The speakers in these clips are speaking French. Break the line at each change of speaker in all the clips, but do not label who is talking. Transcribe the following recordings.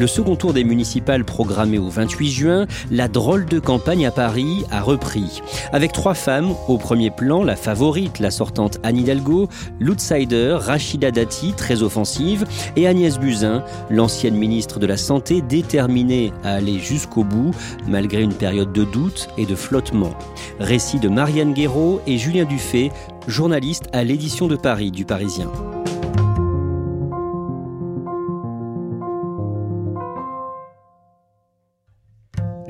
Le second tour des municipales programmé au 28 juin, la drôle de campagne à Paris a repris. Avec trois femmes au premier plan, la favorite, la sortante Anne Hidalgo, l'outsider Rachida Dati, très offensive, et Agnès Buzyn, l'ancienne ministre de la Santé, déterminée à aller jusqu'au bout, malgré une période de doute et de flottement. Récit de Marianne Guéraud et Julien Dufay, journaliste à l'édition de Paris du Parisien.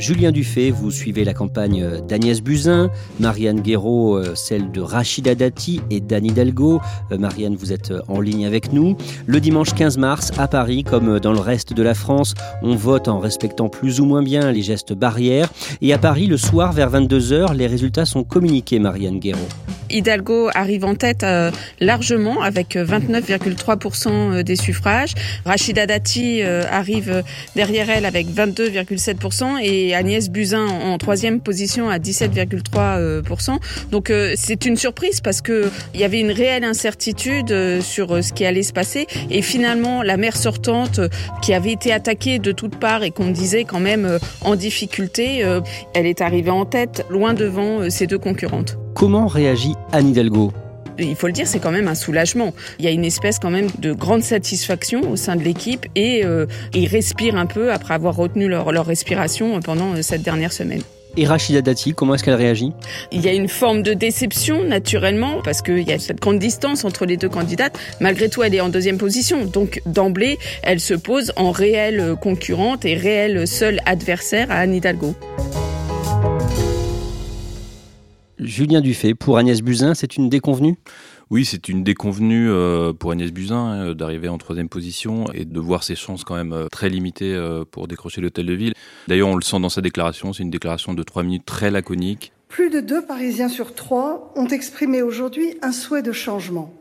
Julien Dufay, vous suivez la campagne d'Agnès Buzyn, Marianne Guéraud, euh, celle de Rachida Dati et d'Anne Hidalgo. Euh, Marianne, vous êtes euh, en ligne avec nous. Le dimanche 15 mars, à Paris, comme dans le reste de la France, on vote en respectant plus ou moins bien les gestes barrières. Et à Paris, le soir, vers 22h, les résultats sont communiqués, Marianne Guéraud.
Hidalgo arrive en tête largement avec 29,3% des suffrages. Rachida Dati arrive derrière elle avec 22,7% et Agnès Buzyn en troisième position à 17,3%. Donc euh, c'est une surprise parce que il y avait une réelle incertitude euh, sur euh, ce qui allait se passer et finalement la maire sortante qui avait été attaquée de toutes parts et qu'on disait quand même en difficulté, elle est arrivée en tête loin devant ses deux concurrentes.
Comment réagit Anne Hidalgo?
Il faut le dire, c'est quand même un soulagement. Il y a une espèce quand même de grande satisfaction au sein de l'équipe et euh, ils respirent un peu après avoir retenu leur, leur respiration pendant euh, cette dernière semaine.
Et Rachida Dati, comment est-ce qu'elle réagit?
Il y a une forme de déception naturellement parce qu'il y a cette grande distance entre les deux candidates. Malgré tout, elle est en deuxième position. Donc d'emblée, elle se pose en réelle concurrente et réelle seule adversaire à Anne Hidalgo.
Julien Dufay, pour Agnès Buzyn, c'est une déconvenue?
Oui, c'est une déconvenue euh, pour Agnès Buzyn hein, d'arriver en troisième position et de voir ses chances quand même euh, très limitées euh, pour décrocher l'hôtel de ville. D'ailleurs, on le sent dans sa déclaration, c'est une déclaration de trois minutes très laconique.
Plus de deux Parisiens sur trois ont exprimé aujourd'hui un souhait de changement.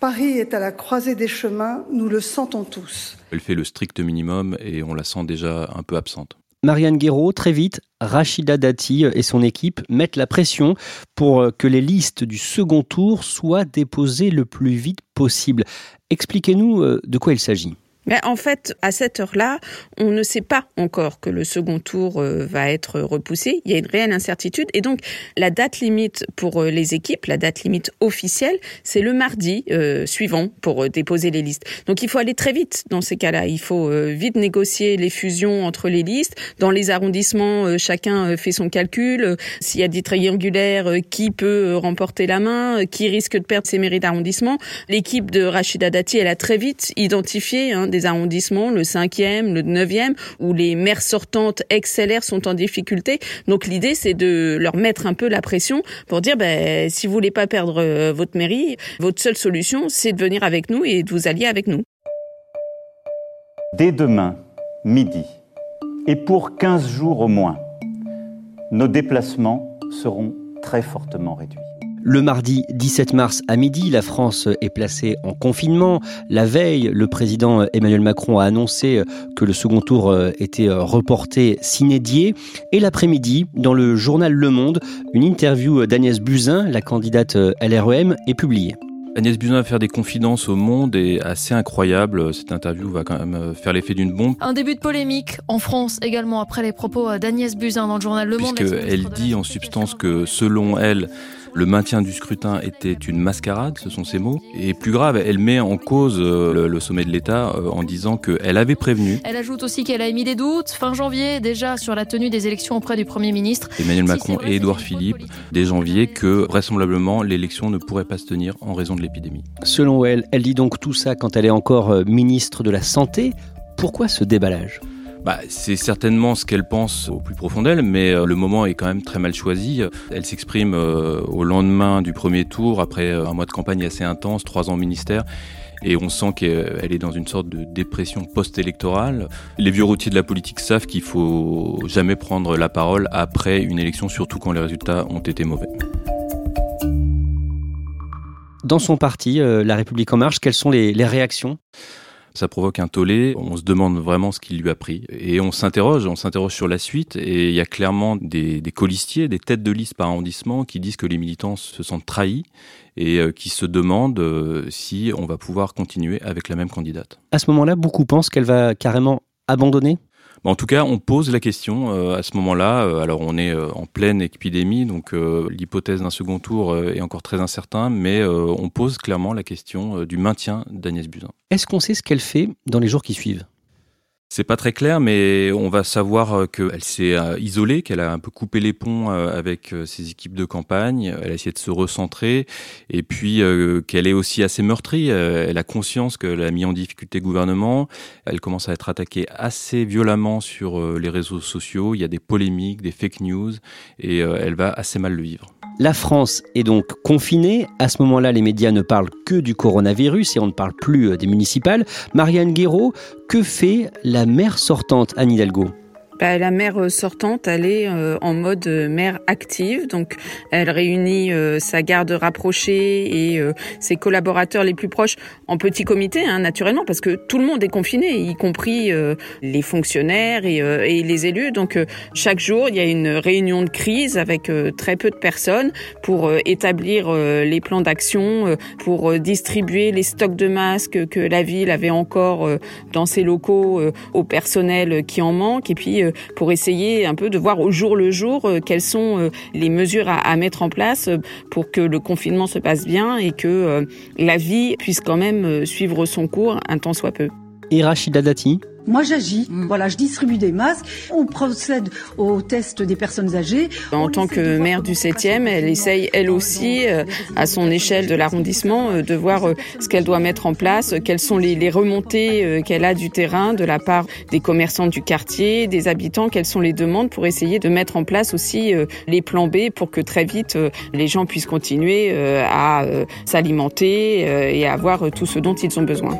Paris est à la croisée des chemins, nous le sentons tous.
Elle fait le strict minimum et on la sent déjà un peu absente.
Marianne Guéraud, très vite, Rachida Dati et son équipe mettent la pression pour que les listes du second tour soient déposées le plus vite possible. Expliquez-nous euh, de quoi il s'agit.
Mais en fait, à cette heure-là, on ne sait pas encore que le second tour euh, va être repoussé. Il y a une réelle incertitude. Et donc, la date limite pour euh, les équipes, la date limite officielle, c'est le mardi euh, suivant pour déposer les listes. Donc, il faut aller très vite dans ces cas-là. Il faut vite négocier les fusions entre les listes. Dans les arrondissements, chacun fait son calcul. S'il y a des triangulaires, qui peut remporter la main, qui risque de perdre ses mairies d'arrondissement. L'équipe de Rachida Dati, elle a très vite identifié hein, arrondissements, le 5e, le 9e, où les maires sortantes ex-LR sont en difficulté. Donc l'idée, c'est de leur mettre un peu la pression pour dire, ben, si vous voulez pas perdre euh, votre mairie, votre seule solution, c'est de venir avec nous et de vous allier avec nous.
Dès demain, midi, et pour 15 jours au moins, nos déplacements seront très fortement réduits.
Le mardi 17 mars à midi, la France est placée en confinement. La veille, le président Emmanuel Macron a annoncé que le second tour était reporté s'inédier. Et l'après-midi, dans le journal Le Monde, une interview d'Agnès Buzyn, la candidate LREM, est publiée.
Agnès Buzyn va faire des confidences au monde et assez incroyable. Cette interview va quand même faire l'effet d'une bombe.
Un début de polémique en France également après les propos d'Agnès Buzyn dans le journal Le Monde.
Puisqu'elle dit en substance que selon elle, le maintien du scrutin était une mascarade, ce sont ses mots. Et plus grave, elle met en cause euh, le, sommet de l'État euh, en disant qu'elle avait prévenu.
Elle ajoute aussi qu'elle a émis des doutes fin janvier déjà sur la tenue des élections auprès du Premier ministre.
Emmanuel Macron et Édouard Philippe, dès janvier, que vraisemblablement l'élection ne pourrait pas se tenir en raison de l'épidémie.
Selon elle, elle dit donc tout ça quand elle est encore euh, ministre de la Santé. Pourquoi ce déballage?
Bah, c'est certainement ce qu'elle pense au plus profond d'elle, mais euh, le moment est quand même très mal choisi. Elle s'exprime euh, au lendemain du premier tour, après euh, un mois de campagne assez intense, trois ans au ministère. Et on sent qu'elle est dans une sorte de dépression post-électorale. Les vieux routiers de la politique savent qu'il faut jamais prendre la parole après une élection, surtout quand les résultats ont été mauvais.
Dans son parti, La République en marche, quelles sont les, les réactions?
Ça provoque un tollé. On se demande vraiment ce qu'il lui a pris. Et on s'interroge, on s'interroge sur la suite. Et il y a clairement des, des colistiers, des têtes de liste par arrondissement qui disent que les militants se sentent trahis et euh, qui se demandent euh, si on va pouvoir continuer avec la même candidate.
À ce moment-là, beaucoup pensent qu'elle va carrément abandonner
en tout cas, on pose la question euh, à ce moment-là. Euh, alors, on est euh, en pleine épidémie, donc l'hypothèse d'un second tour est encore très incertaine, mais on pose clairement la question du maintien d'Agnès Buzyn.
Est-ce qu'on sait ce qu'elle fait dans les jours qui suivent?
C'est pas très clair, mais on va savoir euh, qu'elle s'est euh, isolée, qu'elle a un peu coupé les ponts euh, avec ses équipes de campagne. Elle a essayé de se recentrer, et puis qu'elle est aussi assez meurtrie. Elle a conscience qu'elle a mis en difficulté le gouvernement. Elle commence à être attaquée assez violemment sur les réseaux sociaux. Il y a des polémiques, des fake news, et elle va assez mal le vivre.
La France est donc confinée. À ce moment-là, les médias ne parlent que du coronavirus et on ne parle plus des municipales. Marianne Guéraud, que fait la maire sortante Anne Hidalgo?
Bah, la mère euh, sortante, elle est euh, en mode euh, mère active, donc elle réunit sa garde rapprochée et ses collaborateurs les plus proches en petit comité, hein, naturellement, parce que tout le monde est confiné, y compris les fonctionnaires et, et, les élus. Donc chaque jour, il y a une réunion de crise avec très peu de personnes pour établir les plans d'action, pour distribuer les stocks de masques que la ville avait encore dans ses locaux au personnel qui en manque, et puis euh, pour essayer un peu de voir au jour le jour euh, quelles sont euh, les mesures à, mettre en place pour que le confinement se passe bien et que la vie puisse quand même suivre son cours un temps soit peu.
Et Rachida Dati
moi, j'agis. Mm. Voilà, je distribue des masques. On procède au test des personnes âgées.
En tant que maire du 7e, elle essaye, elle aussi, euh, à son échelle de l'arrondissement, euh, de voir euh, ce qu'elle doit mettre en place, quelles sont les, remontées qu'elle a du terrain de la part des commerçants du quartier, des habitants, quelles sont les demandes pour essayer de mettre en place aussi les plans B pour que très vite les gens puissent continuer à s'alimenter et à avoir tout ce dont ils ont besoin.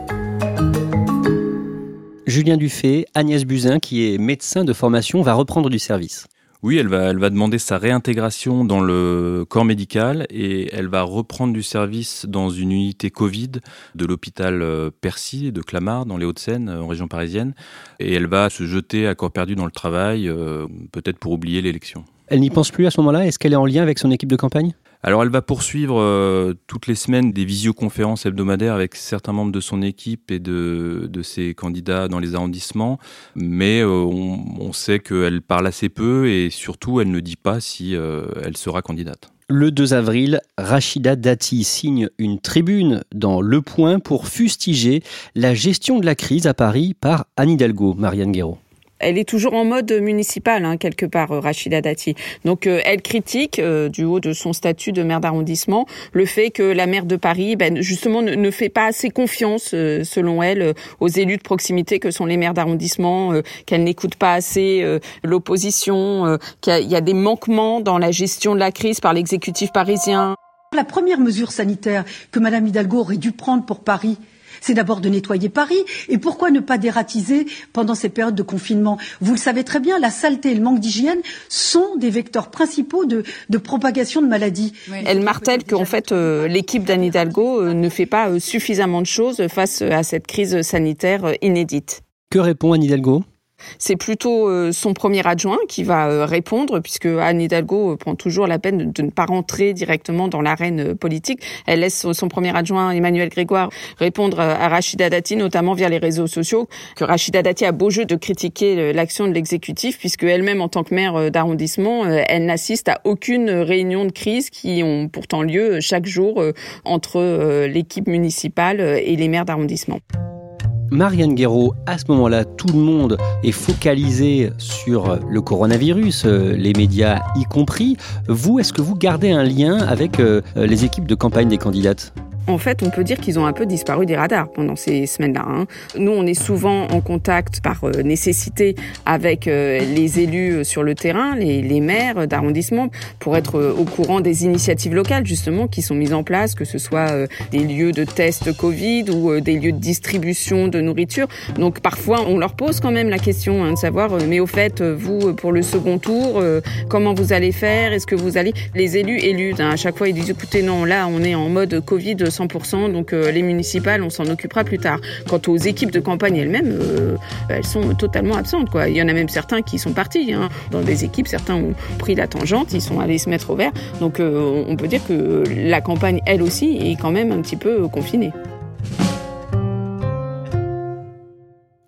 Julien Dufay, Agnès Buzyn, qui est médecin de formation, va reprendre du service.
Oui, elle va, elle va demander sa réintégration dans le corps médical et elle va reprendre du service dans une unité Covid de l'hôpital euh, Percy de Clamart dans les Hauts-de-Seine, en région parisienne. Et elle va se jeter à corps perdu dans le travail, euh, peut-être pour oublier l'élection.
Elle n'y pense plus à ce moment-là? Est-ce qu'elle est en lien avec son équipe de campagne?
Alors elle va poursuivre euh, toutes les semaines des visioconférences hebdomadaires avec certains membres de son équipe et de, de ses candidats dans les arrondissements, mais euh, on, sait qu'elle parle assez peu et surtout elle ne dit pas si euh, elle sera candidate.
Le 2 avril, Rachida Dati signe une tribune dans Le Point pour fustiger la gestion de la crise à Paris par Anne Hidalgo, Marianne Guéraud
elle est toujours en mode municipal, hein, quelque part, euh, Rachida Dati. Donc, euh, elle critique, euh, du haut de son statut de maire d'arrondissement, le fait que la maire de Paris, ben, justement, ne, fait pas assez confiance, selon elle, aux élus de proximité que sont les maires d'arrondissement, qu'elle n'écoute pas assez l'opposition, qu'il y a des manquements dans la gestion de la crise par l'exécutif parisien.
La première mesure sanitaire que Madame Hidalgo aurait dû prendre pour Paris, c'est d'abord de nettoyer Paris. Et pourquoi ne pas dératiser pendant ces périodes de confinement? Vous le savez très bien, la saleté et le manque d'hygiène sont des vecteurs principaux de, propagation de maladies.
Elle martèle qu'en fait, euh, l'équipe d'Anne Hidalgo euh, ne fait pas euh, suffisamment de choses face à cette crise sanitaire inédite.
Que répond Anne Hidalgo?
C'est plutôt euh, son premier adjoint qui va euh, répondre, puisque Anne Hidalgo euh, prend toujours la peine de, ne pas rentrer directement dans l'arène politique. Elle laisse son premier adjoint, Emmanuel Grégoire, répondre à Rachida Dati, notamment via les réseaux sociaux, que Rachida Dati a beau jeu de critiquer l'action de l'exécutif, puisque elle-même, en tant que maire d'arrondissement, elle n'assiste à aucune réunion de crise qui ont pourtant lieu chaque jour entre l'équipe municipale et les maires d'arrondissement.
Marianne Guéraud, à ce moment-là, tout le monde est focalisé sur le coronavirus, euh, les médias y compris. Vous, est-ce que vous gardez un lien avec euh, les équipes de campagne des candidates?
En fait, on peut dire qu'ils ont un peu disparu des radars pendant ces semaines-là. Hein. Nous, on est souvent en contact par euh, nécessité avec euh, les élus euh, sur le terrain, les, maires d'arrondissement, pour être au courant des initiatives locales, justement, qui sont mises en place, que ce soit des lieux de test Covid ou des lieux de distribution de nourriture. Donc, parfois, on leur pose quand même la question hein, de savoir, mais au fait, vous, pour le second tour, comment vous allez faire? Est-ce que vous allez... Les élus élus, hein, à chaque fois, ils disent, écoutez, non, là, on est en mode Covid 100%, donc euh, les municipales, on s'en occupera plus tard. Quant aux équipes de campagne elles-mêmes, euh, elles sont totalement absentes. Il y en a même certains qui sont partis. Hein. Dans des équipes, certains ont pris la tangente, ils sont allés se mettre au vert. Donc euh, on peut dire que la campagne, elle aussi, est quand même un petit peu confinée.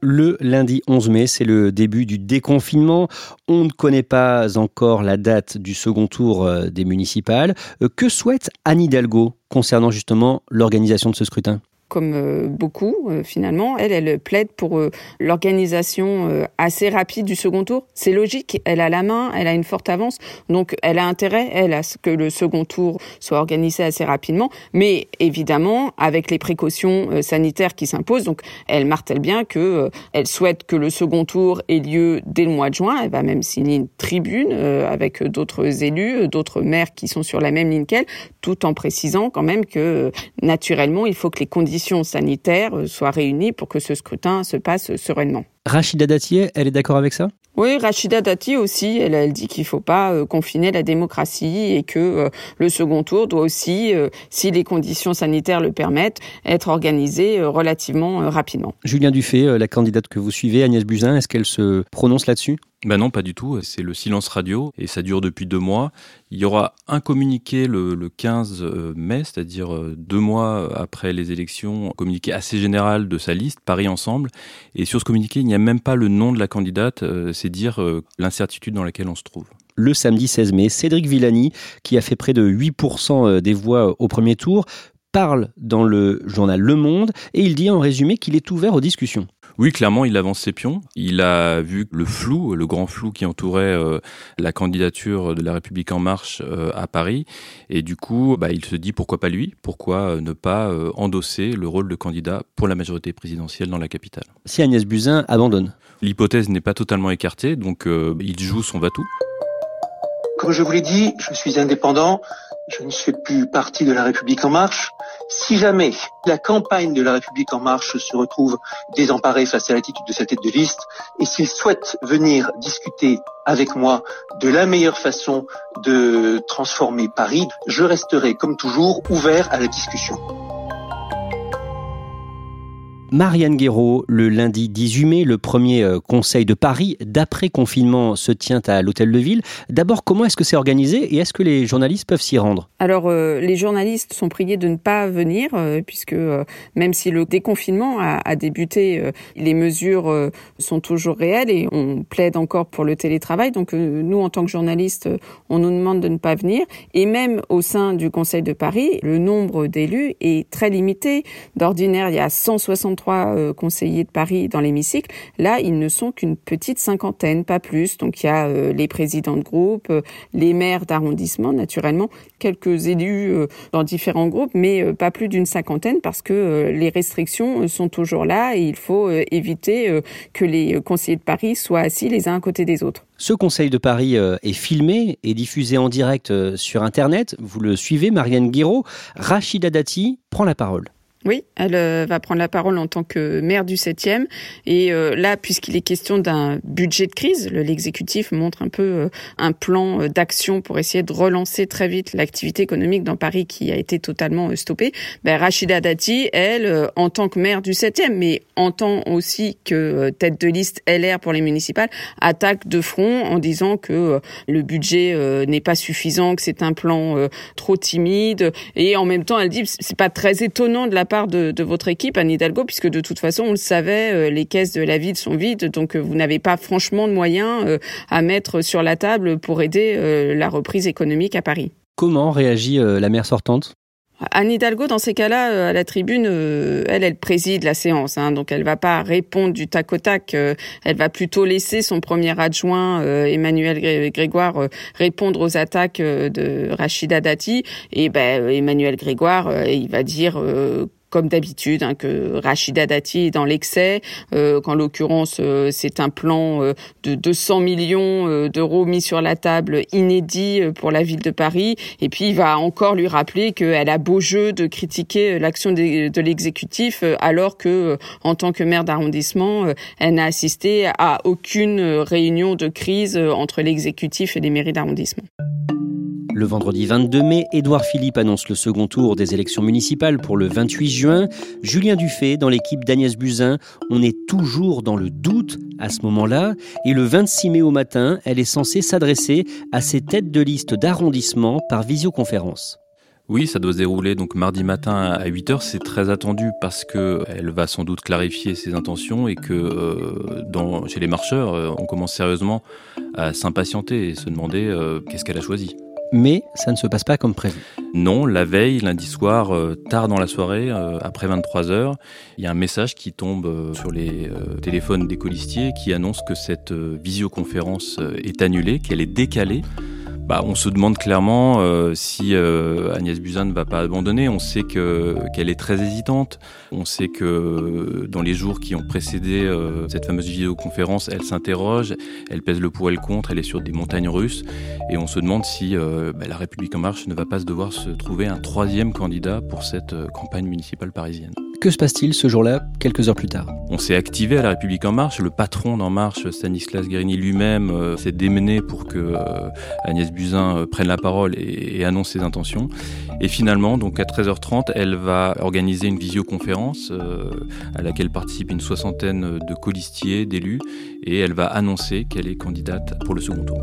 Le lundi 11 mai, c'est le début du déconfinement. On ne connaît pas encore la date du second tour euh, des municipales. Euh, que souhaite Anne Hidalgo concernant justement l'organisation de ce scrutin?
Comme euh, beaucoup euh, finalement. Elle, elle plaide pour euh, l'organisation assez rapide du second tour. C'est logique, elle a la main, elle a une forte avance, donc elle a intérêt, elle, à ce que le second tour soit organisé assez rapidement, mais évidemment avec les précautions sanitaires qui s'imposent. Donc elle martèle bien que elle souhaite que le second tour ait lieu dès le mois de juin. Elle va même signer une tribune avec d'autres élus, d'autres maires qui sont sur la même ligne qu'elle, tout en précisant quand même que naturellement il faut que les conditions sanitaires euh, soient réunies pour que ce scrutin se passe sereinement.
Rachida Dati, elle est d'accord avec ça?
Oui, Rachida Dati aussi, elle, elle dit qu'il faut pas euh, confiner la démocratie et que euh, le second tour doit aussi, si les conditions sanitaires le permettent, être organisé relativement rapidement.
Julien Dufay, la candidate que vous suivez, Agnès Buzyn, est-ce qu'elle se prononce là-dessus?
Ben non, pas du tout. C'est le silence radio et ça dure depuis deux mois. Il y aura un communiqué le, 15 euh, mai, c'est-à-dire euh, deux mois après les élections, un communiqué assez général de sa liste, Paris Ensemble. Et sur ce communiqué, il n'y a même pas le nom de la candidate, euh, c'est dire l'incertitude dans laquelle on se trouve
le samedi 16 mai. Cédric Villani, qui a fait près de 8% des voix au premier tour, parle dans le journal Le Monde et il dit en résumé qu'il est ouvert aux discussions.
Oui, clairement, il avance ses pions. Il a vu le flou, le grand flou qui entourait euh, la candidature de la République en marche euh, à Paris. Et du coup, bah, il se dit pourquoi pas lui? Pourquoi euh, ne pas endosser le rôle de candidat pour la majorité présidentielle dans la capitale?
Si Agnès Buzyn abandonne
L'hypothèse n'est pas totalement écartée, donc il joue son va-tout.
Comme je vous l'ai dit, je suis indépendant, je ne fais plus partie de la République en marche. Si jamais la campagne de la République en marche se retrouve désemparée face à l'attitude de sa tête de liste, et s'il souhaite venir discuter avec moi de la meilleure façon de transformer Paris, je resterai comme toujours ouvert à la discussion.
Marianne Guéraud, le lundi 18 mai, le premier euh, conseil de Paris d'après-confinement se tient à l'Hôtel de Ville. D'abord, comment est-ce que c'est organisé et est-ce que les journalistes peuvent s'y rendre?
Alors, euh, les journalistes sont priés de ne pas venir, euh, puisque même si le déconfinement a, débuté, les mesures sont toujours réelles et on plaide encore pour le télétravail. Donc, nous, en tant que journalistes, on nous demande de ne pas venir. Et même au sein du Conseil de Paris, le nombre d'élus est très limité. D'ordinaire, il y a 160 trois euh, conseillers de Paris dans l'hémicycle. Là, ils ne sont qu'une petite cinquantaine, pas plus. Donc il y a euh, les présidents de groupe, euh, les maires d'arrondissement, naturellement, quelques élus dans différents groupes, mais pas plus d'une cinquantaine parce que les restrictions sont toujours là et il faut éviter que les conseillers de Paris soient assis les uns à côté des autres.
Ce Conseil de Paris est filmé et diffusé en direct sur Internet. Vous le suivez, Marianne Guiraud. Rachida Dati prend la parole.
Oui, elle euh, va prendre la parole en tant que maire du 7e. Et euh, là, puisqu'il est question d'un budget de crise, l'exécutif montre un peu euh, un plan d'action pour essayer de relancer très vite l'activité économique dans Paris qui a été totalement stoppée. Ben, Rachida Dati, elle, en tant que maire du 7e, mais en tant aussi que tête de liste LR pour les municipales, attaque de front en disant que le budget n'est pas suffisant, que c'est un plan trop timide. Et en même temps, elle dit c'est pas très étonnant de la part de, votre équipe, Anne Hidalgo, puisque de toute façon, on le savait, euh, les caisses de la ville sont vides, donc euh, vous n'avez pas franchement de moyens euh, à mettre sur la table pour aider la reprise économique à Paris.
Comment réagit la maire sortante?
Anne Hidalgo, dans ces cas-là, à la tribune, elle, elle préside la séance, hein, donc elle va pas répondre du tac au tac. elle va plutôt laisser son premier adjoint, Emmanuel Grégoire, répondre aux attaques de Rachida Dati. Et ben, Emmanuel Grégoire, il va dire comme d'habitude, hein, que Rachida Dati est dans l'excès, euh, qu'en l'occurrence euh, c'est un plan euh, de 200 millions euh, d'euros mis sur la table inédit pour la ville de Paris, et puis il va encore lui rappeler qu'elle a beau jeu de critiquer l'action de, de l'exécutif, alors que en tant que maire d'arrondissement, elle n'a assisté à aucune réunion de crise entre l'exécutif et les mairies d'arrondissement.
Le vendredi 22 mai, Édouard Philippe annonce le second tour des élections municipales pour le 28 juin. Julien Dufay, dans l'équipe d'Agnès Buzyn, on est toujours dans le doute à ce moment-là. Et le 26 mai au matin, elle est censée s'adresser à ses têtes de liste d'arrondissement par visioconférence.
Oui, ça doit se dérouler donc mardi matin à 8h. C'est très attendu parce que elle va sans doute clarifier ses intentions et que euh, chez les marcheurs, euh, on commence sérieusement à s'impatienter et se demander euh, qu'est-ce qu'elle a choisi
mais ça ne se passe pas comme prévu.
Non, la veille, lundi soir, euh, tard dans la soirée, euh, après 23 heures, il y a un message qui tombe euh, sur les téléphones des colistiers qui annonce que cette visioconférence est annulée, qu'elle est décalée bah, on se demande clairement euh, si euh, Agnès Buzyn ne va pas abandonner. On sait que qu'elle est très hésitante. On sait que dans les jours qui ont précédé euh, cette fameuse vidéoconférence, elle s'interroge, elle pèse le pour et le contre, elle est sur des montagnes russes, et on se demande si bah, la République en marche ne va pas se devoir se trouver un troisième candidat pour cette campagne municipale parisienne.
Que se passe-t-il ce jour-là, quelques heures plus tard?
On s'est activé à La République En Marche. Le patron d'En Marche, Stanislas Guérini lui-même, euh, s'est démené pour que euh, Agnès Buzyn euh, prenne la parole et, annonce ses intentions. Et finalement, donc à 13h30, elle va organiser une visioconférence à laquelle participent une soixantaine de colistiers, d'élus, et elle va annoncer qu'elle est candidate pour le second tour.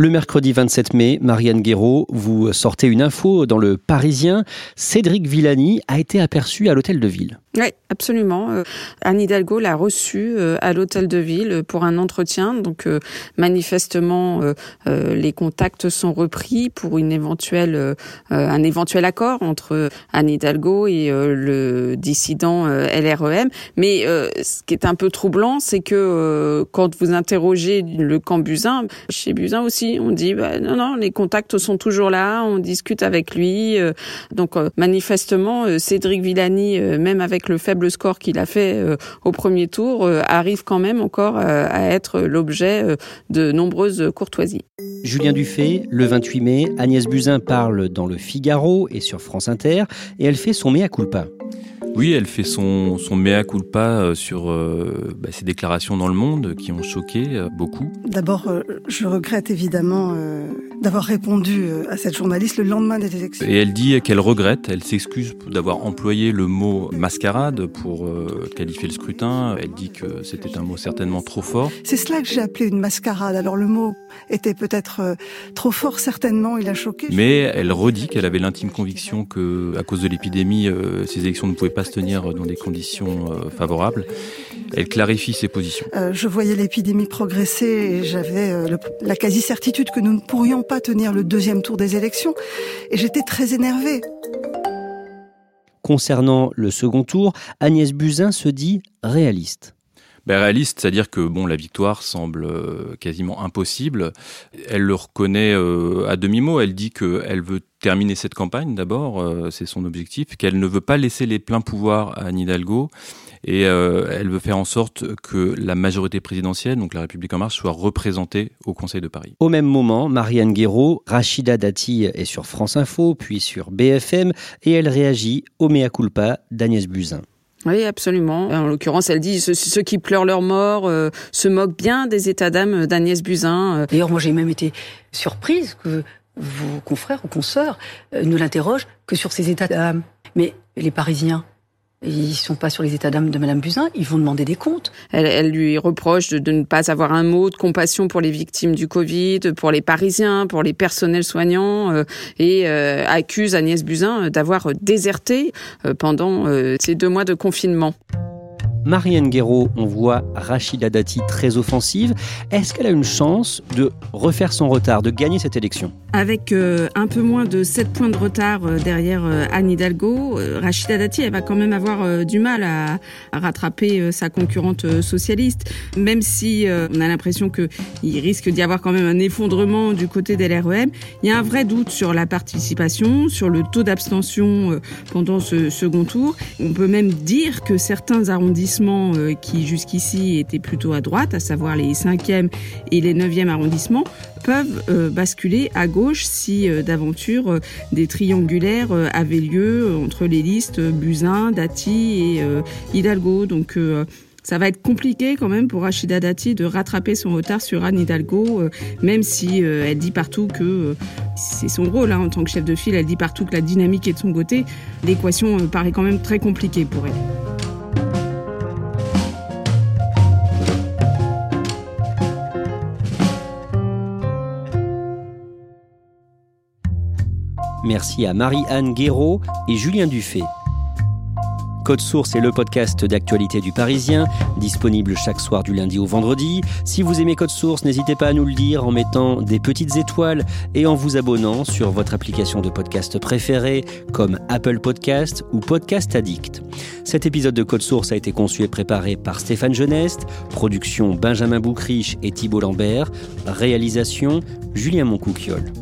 Le mercredi 27 mai, Marianne Guéraud, vous sortez une info dans le Parisien. Cédric Villani a été aperçu à l'hôtel de ville.
Oui, absolument. Euh, Anne Hidalgo l'a reçu euh, à l'hôtel de ville pour un entretien. Donc, euh, manifestement, les contacts sont repris pour une éventuelle, un éventuel accord entre Anne Hidalgo et le dissident LREM. Mais ce qui est un peu troublant, c'est que quand vous interrogez le camp Buzyn, chez Buzyn aussi, on dit bah, non, non, les contacts sont toujours là, on discute avec lui. donc, manifestement, Cédric Villani, même avec le faible score qu'il a fait euh, au premier tour, euh, arrive quand même encore euh, à être l'objet de nombreuses courtoisies.
Julien Dufay, le 28 mai, Agnès Buzyn parle dans le Figaro et sur France Inter, et elle fait son mea culpa.
Oui, elle fait son, son mea culpa sur euh, bah, ses déclarations dans le monde qui ont choqué euh, beaucoup.
D'abord, je regrette évidemment d'avoir répondu à cette journaliste le lendemain des élections.
Et elle dit qu'elle regrette, elle s'excuse d'avoir employé le mot mascarade pour qualifier le scrutin. Elle dit que c'était un mot certainement trop fort.
C'est cela que j'ai appelé une mascarade. Alors le mot était peut-être trop fort, certainement, il a choqué.
Mais elle redit qu'elle avait l'intime conviction que, à cause de l'épidémie, ces élections ne pouvaient pas se tenir dans des conditions euh, favorables. Elle clarifie ses positions.
Euh, je voyais l'épidémie progresser et j'avais euh, la quasi-certitude que nous ne pourrions pas tenir le deuxième tour des élections. Et j'étais très énervée.
Concernant le second tour, Agnès Buzyn se dit réaliste.
Ben, réaliste, c'est-à-dire que bon, la victoire semble quasiment impossible. Elle le reconnaît à demi-mot. Elle dit qu'elle veut terminer cette campagne d'abord, euh, c'est son objectif, qu'elle ne veut pas laisser les pleins pouvoirs à Nidalgo Et elle veut faire en sorte que la majorité présidentielle, donc la République en marche, soit représentée au Conseil de Paris.
Au même moment, Marianne Guéraud, Rachida Dati est sur France Info, puis sur BFM, et elle réagit au mea culpa d'Agnès Buzyn.
Oui, absolument. En l'occurrence, elle dit ceux, qui pleurent leur mort euh, se moquent bien des états d'âme d'Agnès Buzyn.
Euh. D'ailleurs, moi, j'ai même été surprise que vos confrères ou consoeurs euh, ne l'interrogent que sur ses états d'âme. Mais les Parisiens, ils sont pas sur les états d'âme de Madame Buzyn, ils vont demander des comptes.
Elle, lui reproche de, ne pas avoir un mot de compassion pour les victimes du Covid, pour les Parisiens, pour les personnels soignants, euh, et euh, accuse Agnès Buzyn d'avoir déserté euh, pendant ces deux mois de confinement.
Marianne Guéraud, on voit Rachida Dati très offensive. Est-ce qu'elle a une chance de refaire son retard, de gagner cette élection?
Avec euh, un peu moins de 7 points de retard euh, derrière euh, Anne Hidalgo, Rachida Dati, elle va quand même avoir du mal à, rattraper sa concurrente socialiste, même si on a l'impression qu'il risque d'y avoir quand même un effondrement du côté des LREM. Il y a un vrai doute sur la participation, sur le taux d'abstention pendant ce second tour. On peut même dire que certains arrondissements euh, qui jusqu'ici étaient plutôt à droite, à savoir les 5e et les 9e arrondissements, peuvent euh, basculer à gauche si euh, d'aventure des triangulaires avaient lieu entre les listes Buzyn, Dati et Hidalgo. Donc ça va être compliqué quand même pour Rachida Dati de rattraper son retard sur Anne Hidalgo, même si elle dit partout que c'est son rôle hein, en tant que chef de file, elle dit partout que la dynamique est de son côté. L'équation paraît quand même très compliquée pour elle.
Merci à Marie-Anne Guéraud et Julien Dufay. Code Source est le podcast d'actualité du Parisien, disponible chaque soir du lundi au vendredi. Si vous aimez Code Source, n'hésitez pas à nous le dire en mettant des petites étoiles et en vous abonnant sur votre application de podcast préférée comme Apple Podcast ou Podcast Addict. Cet épisode de Code Source a été conçu et préparé par Stéphane Geneste, production Benjamin Boucriche et Thibault Lambert, réalisation Julien Moncouquiole.